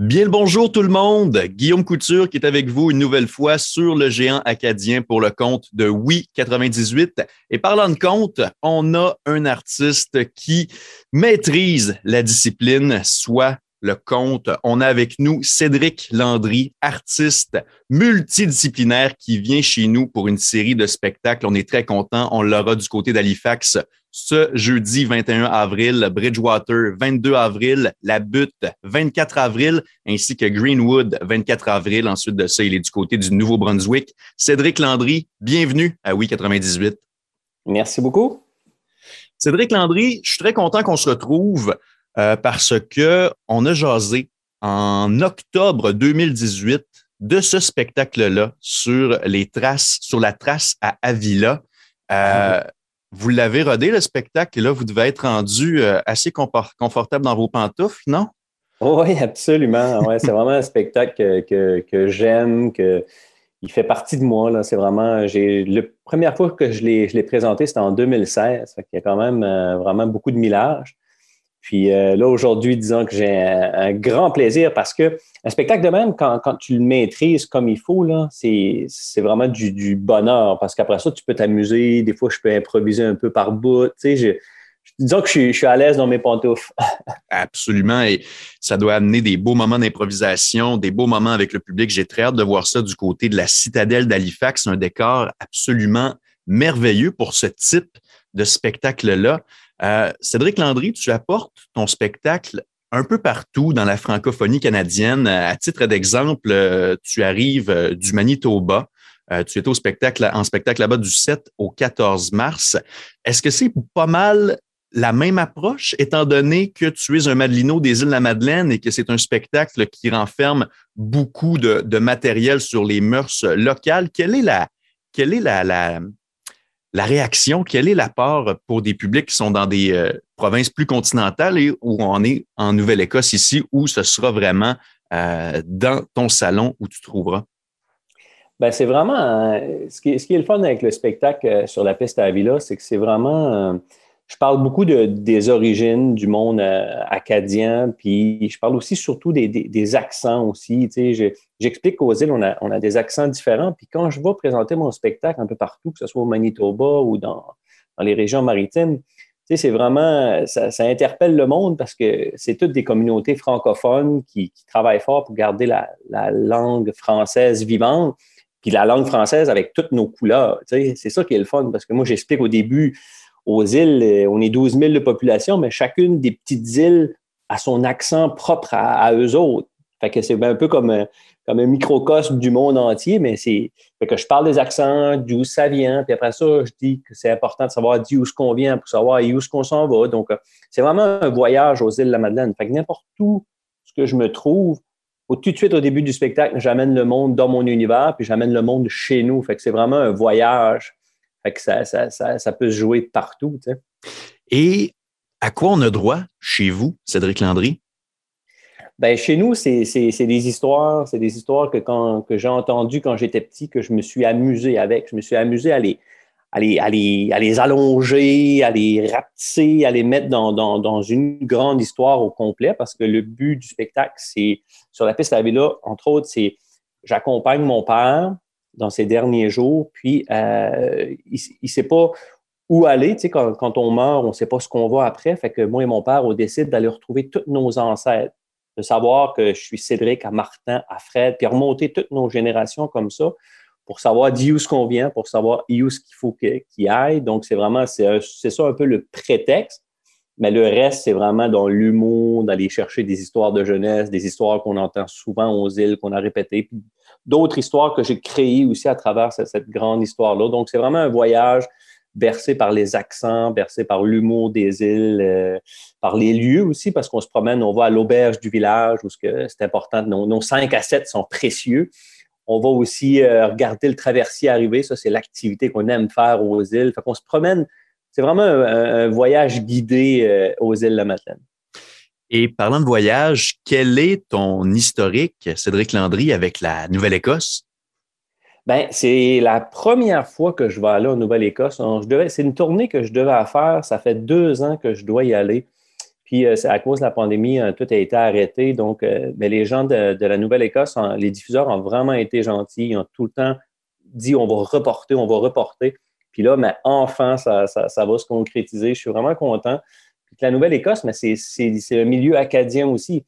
Bien le bonjour tout le monde. Guillaume Couture qui est avec vous une nouvelle fois sur le géant acadien pour le compte de Oui 98. Et parlant de compte, on a un artiste qui maîtrise la discipline, soit le compte. On a avec nous Cédric Landry, artiste multidisciplinaire qui vient chez nous pour une série de spectacles. On est très content. On l'aura du côté d'Halifax ce jeudi 21 avril, Bridgewater 22 avril, La Butte 24 avril, ainsi que Greenwood 24 avril. Ensuite de ça, il est du côté du Nouveau-Brunswick. Cédric Landry, bienvenue à Oui 98. Merci beaucoup. Cédric Landry, je suis très content qu'on se retrouve euh, parce que on a jasé en octobre 2018 de ce spectacle-là sur les traces, sur la trace à Avila. Euh, vous l'avez rodé, le spectacle, et là, vous devez être rendu euh, assez confortable dans vos pantoufles, non? Oui, absolument. Ouais, c'est vraiment un spectacle que, j'aime, que il fait partie de moi. C'est vraiment. La première fois que je l'ai présenté, c'était en 2016. Il y a quand même vraiment beaucoup de millage. Puis euh, là, aujourd'hui, disons que j'ai un, grand plaisir parce que un spectacle de même, quand, tu le maîtrises comme il faut, c'est, vraiment du, bonheur parce qu'après ça, tu peux t'amuser. Des fois, je peux improviser un peu par bout. Tu sais, disons que je suis, à l'aise dans mes pantoufles. Absolument. Et ça doit amener des beaux moments d'improvisation, des beaux moments avec le public. J'ai très hâte de voir ça du côté de la citadelle d'Halifax. Un décor absolument merveilleux pour ce type de spectacle-là. Euh, Cédric Landry, tu apportes ton spectacle un peu partout dans la francophonie canadienne. À titre d'exemple, euh, tu arrives euh, du Manitoba. tu étais au spectacle, en spectacle là-bas du 7 au 14 mars. Est-ce que c'est pas mal la même approche, étant donné que tu es un Madelino des îles de la Madeleine et que c'est un spectacle qui renferme beaucoup de, matériel sur les mœurs locales? Quelle est la, quelle est la, la réaction, quel est l'apport pour des publics qui sont dans des euh, provinces plus continentales et où on est en Nouvelle-Écosse ici, où ce sera vraiment euh, dans ton salon où tu trouveras? Ben, c'est vraiment euh, ce, qui, ce, qui, est le fun avec le spectacle sur la piste à Villa, c'est que c'est vraiment je parle beaucoup de, des origines du monde euh, acadien, puis je parle aussi surtout des, accents aussi. J'explique qu'aux îles, on a, on a, des accents différents. Puis quand je vais présenter mon spectacle un peu partout, que ce soit au Manitoba ou dans, dans les régions maritimes, c'est vraiment, ça, interpelle le monde parce que c'est toutes des communautés francophones qui, travaillent fort pour garder la, la, langue française vivante, puis la langue française avec toutes nos couleurs. C'est ça qui est le fun parce que moi, j'explique au début, aux îles, euh, on est 12 000 de population, mais chacune des petites îles a son accent propre à, eux autres. Fait que c'est un peu comme, un, comme un microcosme du monde entier, mais c'est que je parle des accents, d'où ça vient, puis après ça, je dis que c'est important de savoir d'où ce qu'on vient pour savoir où ce qu'on s'en va. Donc, euh, c'est vraiment un voyage aux îles de la Madeleine. Fait que n'importe où que je me trouve, tout de suite au début du spectacle, j'amène le monde dans mon univers, puis j'amène le monde chez nous. Fait que c'est vraiment un voyage fait que ça, ça, ça, peut se jouer partout. Tu sais. Et à quoi on a droit chez vous, Cédric Landry? Ben, chez nous, c'est des histoires, c'est des histoires que, quand, que j'ai entendues quand j'étais petit, que je me suis amusé avec. Je me suis amusé à les, à les, à les, à les allonger, à les rapetisser, à les mettre dans, dans, dans, une grande histoire au complet, parce que le but du spectacle, c'est, sur la piste à vélo, entre autres, c'est j'accompagne mon père dans ces derniers jours. Puis, euh, il ne sait pas où aller. Tu sais, quand, on meurt, on ne sait pas ce qu'on va après. Fait que moi et mon père, on décide d'aller retrouver tous nos ancêtres, de savoir que je suis Cédric à Martin, à Fred, puis remonter toutes nos générations comme ça pour savoir d'où ce qu'on vient, pour savoir où ce qu'il faut qu'il aille. Donc, c'est vraiment, c'est ça un peu le prétexte. Mais le reste, c'est vraiment dans l'humour, d'aller chercher des histoires de jeunesse, des histoires qu'on entend souvent aux îles, qu'on a répétées, d'autres histoires que j'ai créées aussi à travers cette, grande histoire-là. Donc, c'est vraiment un voyage bercé par les accents, bercé par l'humour des îles, euh, par les lieux aussi, parce qu'on se promène, on va à l'auberge du village, où c'est important, nos, 5 à 7 sont précieux. On va aussi euh, regarder le traversier arriver, ça c'est l'activité qu'on aime faire aux îles. Fait qu'on se promène, c'est vraiment un, voyage guidé euh, aux îles de la Madeleine. Et parlant de voyage, quel est ton historique, Cédric Landry, avec la Nouvelle-Écosse? Ben, c'est la première fois que je vais aller en Nouvelle-Écosse. C'est une tournée que je devais faire. Ça fait deux ans que je dois y aller. Puis euh, à cause de la pandémie, tout a été arrêté. Donc, mais les gens de, la Nouvelle-Écosse, les diffuseurs ont vraiment été gentils. Ils ont tout le temps dit on va reporter, on va reporter. Puis là, mais enfin, ça, va se concrétiser. Je suis vraiment content. La Nouvelle-Écosse, mais c'est un milieu acadien aussi.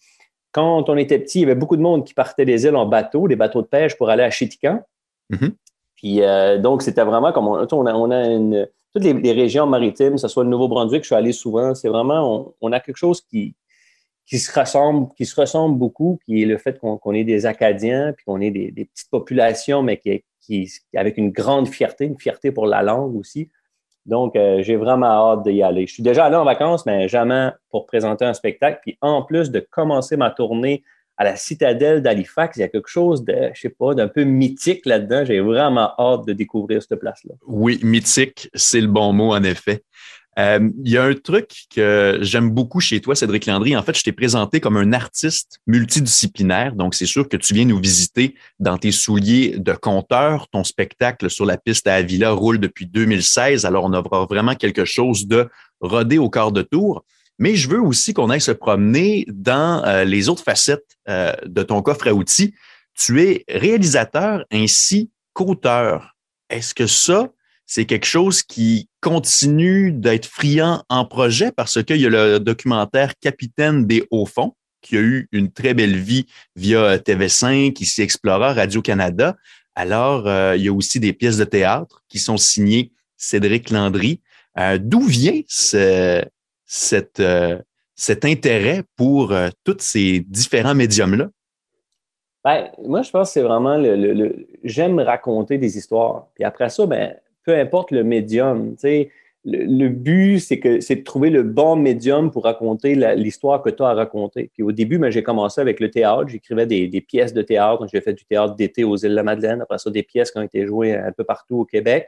Quand on était petit, il y avait beaucoup de monde qui partait des îles en bateau, des bateaux de pêche pour aller à Chitican. Mm-hmm. Puis euh, donc, c'était vraiment comme on, a, une, toutes les, régions maritimes, que ce soit le Nouveau-Brunswick, je suis allé souvent, c'est vraiment, on, a quelque chose qui, qui se ressemble, qui se ressemble beaucoup, qui est le fait qu'on est des Acadiens, puis qu'on est des, petites populations, mais qui, qui, avec une grande fierté, une fierté pour la langue aussi. Donc, euh, j'ai vraiment hâte d'y aller. Je suis déjà allé en vacances, mais jamais pour présenter un spectacle. Puis en plus de commencer ma tournée à la citadelle d'Halifax, il y a quelque chose de, je sais pas, d'un peu mythique là-dedans. J'ai vraiment hâte de découvrir cette place-là. Oui, mythique, c'est le bon mot, en effet. Euh, il y a un truc que j'aime beaucoup chez toi, Cédric Landry. En fait, je t'ai présenté comme un artiste multidisciplinaire. Donc, c'est sûr que tu viens nous visiter dans tes souliers de conteur. Ton spectacle sur la piste à Avila roule depuis 2016. Alors, on aura vraiment quelque chose de rodé au quart de tour. Mais je veux aussi qu'on aille se promener dans euh, les autres facettes euh, de ton coffre à outils. Tu es réalisateur ainsi qu'auteur. Est-ce que ça, c'est quelque chose qui continue d'être friand en projet parce qu'il y a le documentaire Capitaine des Hauts-Fonds qui a eu une très belle vie via TV5, ici Explorer, Radio-Canada. Alors, euh, il y a aussi des pièces de théâtre qui sont signées Cédric Landry. Euh, d'où vient ce, cette, euh, cet intérêt pour tous ces différents médiums-là? Ben, moi, je pense que c'est vraiment le, le j'aime raconter des histoires. Puis après ça, ben, peu importe le médium. Le, le, but, c'est que c'est de trouver le bon médium pour raconter l'histoire que tu as à raconter. Puis au début, ben, j'ai commencé avec le théâtre. J'écrivais des, pièces de théâtre. J'ai fait du théâtre d'été aux îles de la Madeleine. Après ça, des pièces qui ont été jouées un peu partout au Québec.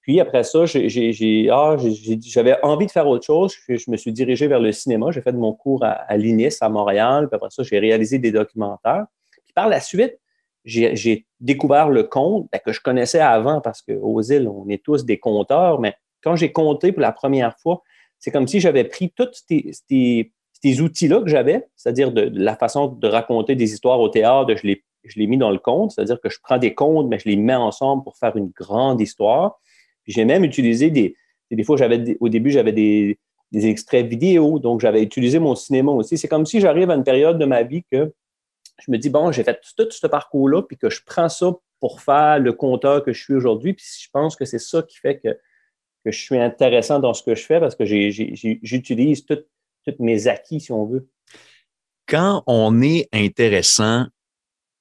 Puis après ça, ah, j'avais envie de faire autre chose. Je, me suis dirigé vers le cinéma. J'ai fait mon cours à, à l'INIS à Montréal. Puis après ça, j'ai réalisé des documentaires. Puis par la suite, j'ai découvert le compte ben, que je connaissais avant parce qu'aux îles, on est tous des compteurs, mais quand j'ai compté pour la première fois, c'est comme si j'avais pris tous ces, outils-là que j'avais, c'est-à-dire de, la façon de raconter des histoires au théâtre, je les, je mis dans le compte, c'est-à-dire que je prends des comptes, mais je les mets ensemble pour faire une grande histoire. J'ai même utilisé des, des fois, j'avais au début, j'avais des, des extraits vidéo, donc j'avais utilisé mon cinéma aussi. C'est comme si j'arrive à une période de ma vie que je me dis, bon, j'ai fait tout ce parcours-là, puis que je prends ça pour faire le compteur que je suis aujourd'hui. Puis je pense que c'est ça qui fait que, je suis intéressant dans ce que je fais parce que j'utilise tous mes acquis, si on veut. Quand on est intéressant,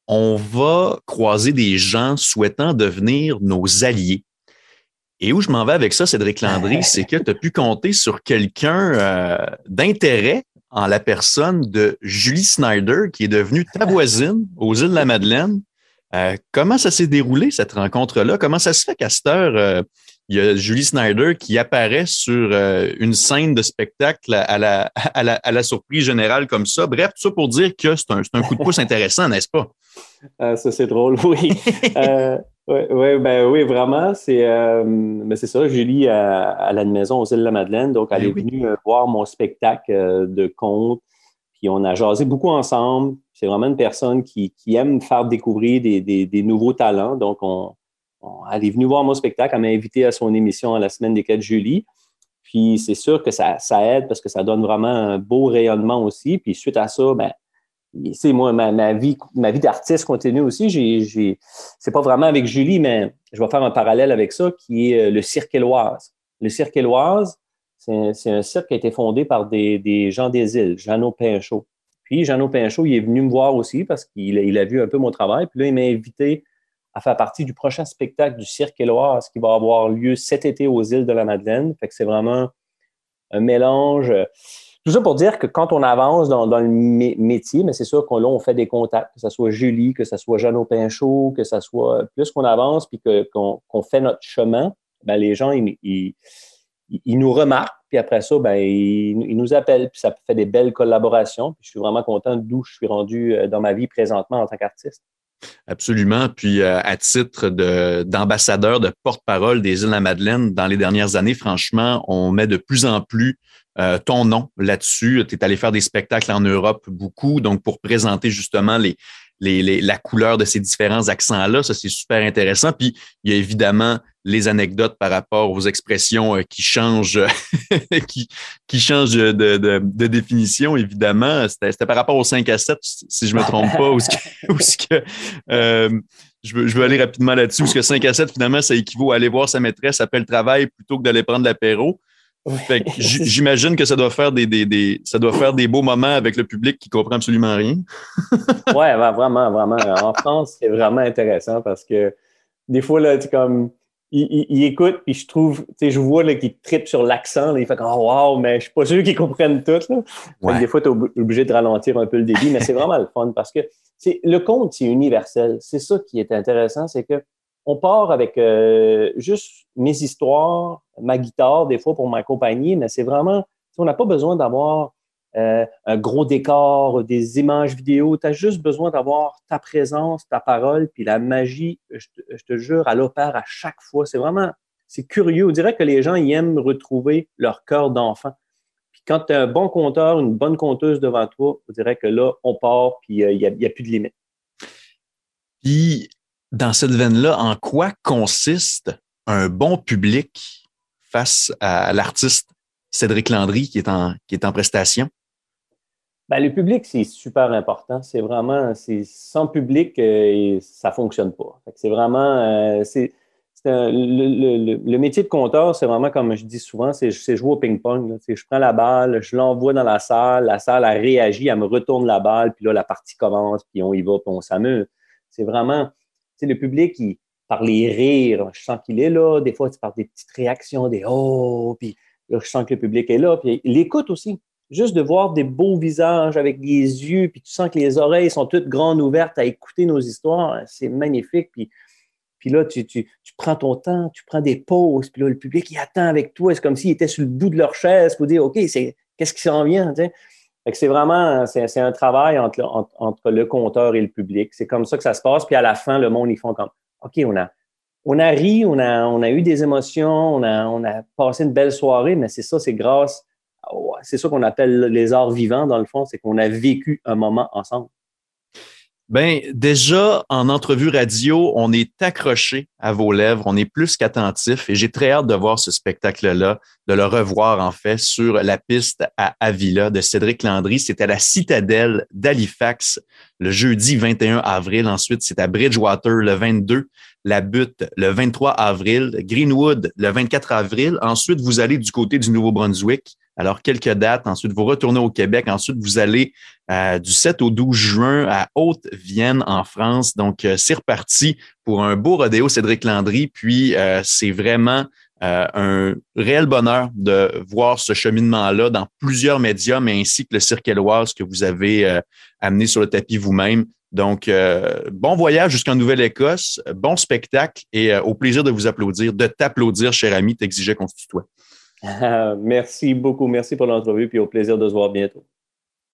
on va croiser des gens souhaitant devenir nos alliés. Et où je m'en vais avec ça, Cédric Landry, c'est que tu as pu compter sur quelqu'un euh, d'intérêt en la personne de Julie Snyder, qui est devenue ta voisine aux îles de la Madeleine. Euh, comment ça s'est déroulé, cette rencontre-là? Comment ça se fait qu'à cette heure, euh, il y a Julie Snyder qui apparaît sur euh, une scène de spectacle à la, à, la, à la, surprise générale comme ça? Bref, tout ça pour dire que c'est un, un, coup de pouce intéressant, n'est-ce pas? ça, c'est drôle, oui. Oui, ouais, ben oui, vraiment. C'est euh, ben, c'est ça, Julie à, à la maison aux îles de la Madeleine. Donc, elle ben est venue euh, voir mon spectacle euh, de conte. Puis on a jasé beaucoup ensemble. C'est vraiment une personne qui, qui aime faire découvrir des, des, des nouveaux talents. Donc, on, elle est venue voir mon spectacle. Elle m'a invité à son émission à la semaine des quatre Julie. Puis c'est sûr que ça, ça aide parce que ça donne vraiment un beau rayonnement aussi. Puis suite à ça, ben, c'est moi, ma, vie, ma vie d'artiste continue aussi. J'ai, c'est pas vraiment avec Julie, mais je vais faire un parallèle avec ça, qui est euh, le Cirque Éloise. Le Cirque Éloise, c'est un, cirque qui a été fondé par des, gens des îles, Jeannot Pinchot. Puis Jeannot Pinchot, il est venu me voir aussi parce qu'il il a vu un peu mon travail. Puis là, il m'a invité à faire partie du prochain spectacle du Cirque Éloise qui va avoir lieu cet été aux îles de la Madeleine. Fait que c'est vraiment un mélange. Tout ça pour dire que quand on avance dans, le métier, mais c'est sûr qu'on on fait des contacts, que ce soit Julie, que ce soit Jeannot Pinchot, que ce soit plus qu'on avance puis qu'on fait notre chemin, ben, les gens, ils, nous remarquent, puis après ça, ben, ils, nous appellent, puis ça fait des belles collaborations. Je suis vraiment content d'où je suis rendu euh, dans ma vie présentement en tant qu'artiste. Absolument. Puis euh, à titre d'ambassadeur, de, porte-parole des îles de la Madeleine, dans les dernières années, franchement, on met de plus en plus euh, ton nom là-dessus. Tu es allé faire des spectacles en Europe beaucoup, donc pour présenter justement la couleur de ces différents accents-là. Ça, c'est super intéressant. Puis, il y a évidemment les anecdotes par rapport aux expressions euh, qui changent, changent de, définition, évidemment. C'était par rapport au 5 à 7, si je me trompe pas, ou ce que, que euh, je, veux, je veux aller rapidement là-dessus, parce que 5 à 7, finalement, ça équivaut à aller voir sa maîtresse après le travail plutôt que d'aller prendre l'apéro. J'imagine que ça doit faire des, des, des, ça doit faire des beaux moments avec le public qui comprend absolument rien. ouais, vraiment, vraiment. En France, c'est vraiment intéressant parce que des fois, là, tu comme il, écoute, puis je trouve, tu sais, je vois qu'il tripe sur l'accent, il fait comme Oh wow, mais je suis pas sûr qu'ils comprennent tout. Des fois, tu es obligé de ralentir un peu le débit, mais c'est vraiment le fun parce que le conte, c'est universel. C'est ça qui est intéressant, c'est que on part avec euh, juste mes histoires, ma guitare, des fois pour m'accompagner, mais c'est vraiment, on n'a pas besoin d'avoir euh, un gros décor, des images vidéo. Tu as juste besoin d'avoir ta présence, ta parole, puis la magie, je te, jure, elle opère à chaque fois. C'est vraiment, c'est curieux. On dirait que les gens aiment retrouver leur cœur d'enfant. Puis quand tu as un bon compteur, une bonne conteuse devant toi, on dirait que là, on part, puis euh, il n'y a, a, plus de limite. Puis dans cette veine-là, en quoi consiste un bon public face à l'artiste Cédric Landry qui est en, qui est en prestation? Ben, le public, c'est super important. C'est vraiment, c'est sans public, euh, ça fonctionne pas. C'est vraiment, euh, c'est, le, métier de compteur, c'est vraiment comme je dis souvent, c'est, jouer au ping-pong. Je prends la balle, je l'envoie dans la salle, la salle elle réagit, elle me retourne la balle, puis là la partie commence, puis on y va, puis on s'amuse. C'est vraiment, c'est le public qui, par les rires, je sens qu'il est là. Des fois, tu parles des petites réactions, des oh, puis là, je sens que le public est là. Puis l'écoute aussi. Juste de voir des beaux visages avec des yeux, puis tu sens que les oreilles sont toutes grandes ouvertes à écouter nos histoires, c'est magnifique. Puis, puis là, tu, prends ton temps, tu prends des pauses, puis là, le public, il attend avec toi. C'est comme s'il était sur le bout de leur chaise pour dire, OK, c'est, qu'est-ce qui s'en vient? C'est vraiment, c'est, un travail entre, entre, le compteur et le public. C'est comme ça que ça se passe. Puis à la fin, le monde, ils font comme, OK, on a, on a ri, on a, on a eu des émotions, on a, on a passé une belle soirée, mais c'est ça, c'est grâce, c'est ça qu'on appelle les arts vivants, dans le fond, c'est qu'on a vécu un moment ensemble. Ben déjà en entrevue radio, on est accroché à vos lèvres, on est plus qu'attentif et j'ai très hâte de voir ce spectacle-là, de le revoir en fait sur la piste à Avila de Cédric Landry. C'était à la Citadelle d'Halifax le jeudi 21 avril. Ensuite, c'est à Bridgewater le 22, la Butte le 23 avril, Greenwood le 24 avril. Ensuite, vous allez du côté du Nouveau-Brunswick alors, quelques dates. Ensuite, vous retournez au Québec. Ensuite, vous allez euh, du 7 au 12 juin à Haute-Vienne, en France. Donc, euh, c'est reparti pour un beau rodéo Cédric Landry. Puis, euh, c'est vraiment un réel bonheur de voir ce cheminement-là dans plusieurs médias, mais ainsi que le Cirque Éloise que vous avez amené sur le tapis vous-même. Donc, bon voyage jusqu'en Nouvelle-Écosse, bon spectacle et au plaisir de vous applaudir, de t'applaudir, cher ami, t'exigeais qu'on se tutoie. merci beaucoup. Merci pour l'entrevue, puis au plaisir de se voir bientôt.